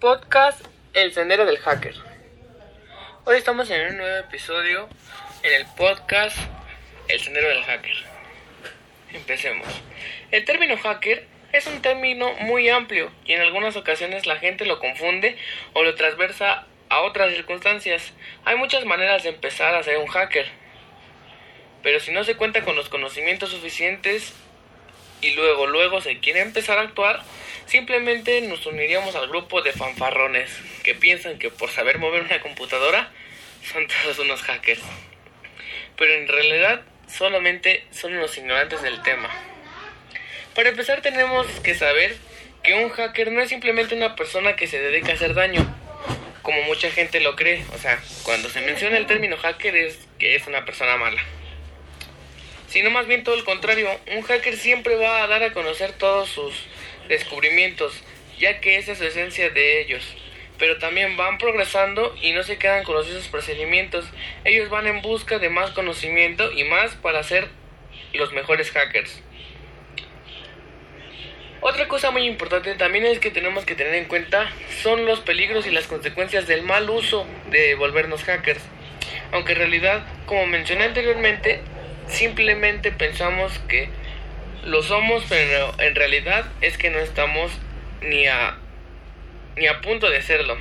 podcast El Sendero del Hacker. Hoy estamos en un nuevo episodio en el podcast El Sendero del Hacker. Empecemos. El término hacker es un término muy amplio y en algunas ocasiones la gente lo confunde o lo transversa a otras circunstancias. Hay muchas maneras de empezar a ser un hacker. Pero si no se cuenta con los conocimientos suficientes y luego luego se quiere empezar a actuar, simplemente nos uniríamos al grupo de fanfarrones que piensan que por saber mover una computadora son todos unos hackers. Pero en realidad solamente son unos ignorantes del tema. Para empezar tenemos que saber que un hacker no es simplemente una persona que se dedica a hacer daño, como mucha gente lo cree. O sea, cuando se menciona el término hacker es que es una persona mala sino más bien todo el contrario. Un hacker siempre va a dar a conocer todos sus descubrimientos, ya que esa es la esencia de ellos. Pero también van progresando y no se quedan con los procedimientos. Ellos van en busca de más conocimiento y más para ser los mejores hackers. Otra cosa muy importante también es que tenemos que tener en cuenta son los peligros y las consecuencias del mal uso de volvernos hackers. Aunque en realidad, como mencioné anteriormente, simplemente pensamos que lo somos, pero en realidad es que no estamos ni a ni a punto de serlo.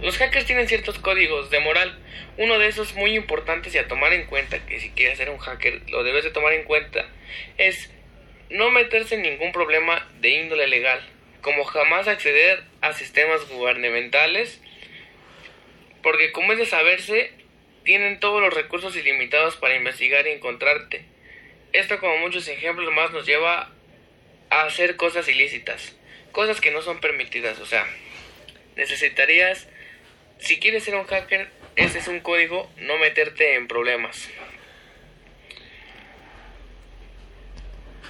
Los hackers tienen ciertos códigos de moral. Uno de esos muy importantes y a tomar en cuenta, que si quieres ser un hacker lo debes de tomar en cuenta, es no meterse en ningún problema de índole legal, como jamás acceder a sistemas gubernamentales, porque como es de saberse, tienen todos los recursos ilimitados para investigar y encontrarte. Esto como muchos ejemplos más nos lleva a hacer cosas ilícitas, cosas que no son permitidas, o sea, necesitarías, si quieres ser un hacker, ese es un código, no meterte en problemas.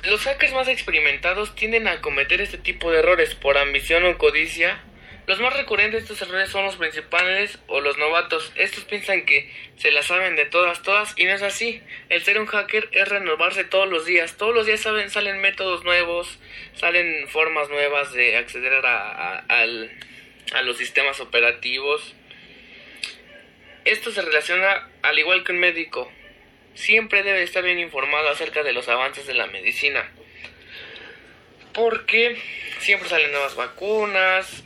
Los hackers más experimentados tienden a cometer este tipo de errores por ambición o codicia los más recurrentes de estos errores son los principales o los novatos. Estos piensan que se las saben de todas, todas, y no es así. El ser un hacker es renovarse todos los días. Todos los días salen métodos nuevos, salen formas nuevas de acceder a, a los sistemas operativos. Esto se relaciona al igual que un médico. Siempre debe estar bien informado acerca de los avances de la medicina. Porque siempre salen nuevas vacunas,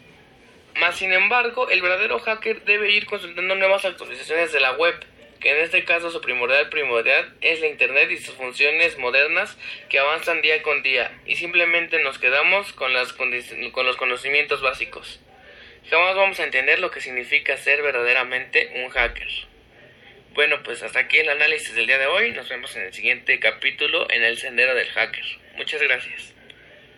más sin embargo, el verdadero hacker debe ir consultando nuevas actualizaciones de la web, que en este caso su primordial primordial es la Internet y sus funciones modernas que avanzan día con día y simplemente nos quedamos con, las con los conocimientos básicos. Jamás vamos a entender lo que significa ser verdaderamente un hacker. Bueno, pues hasta aquí el análisis del día de hoy. Nos vemos en el siguiente capítulo en el sendero del hacker. Muchas gracias.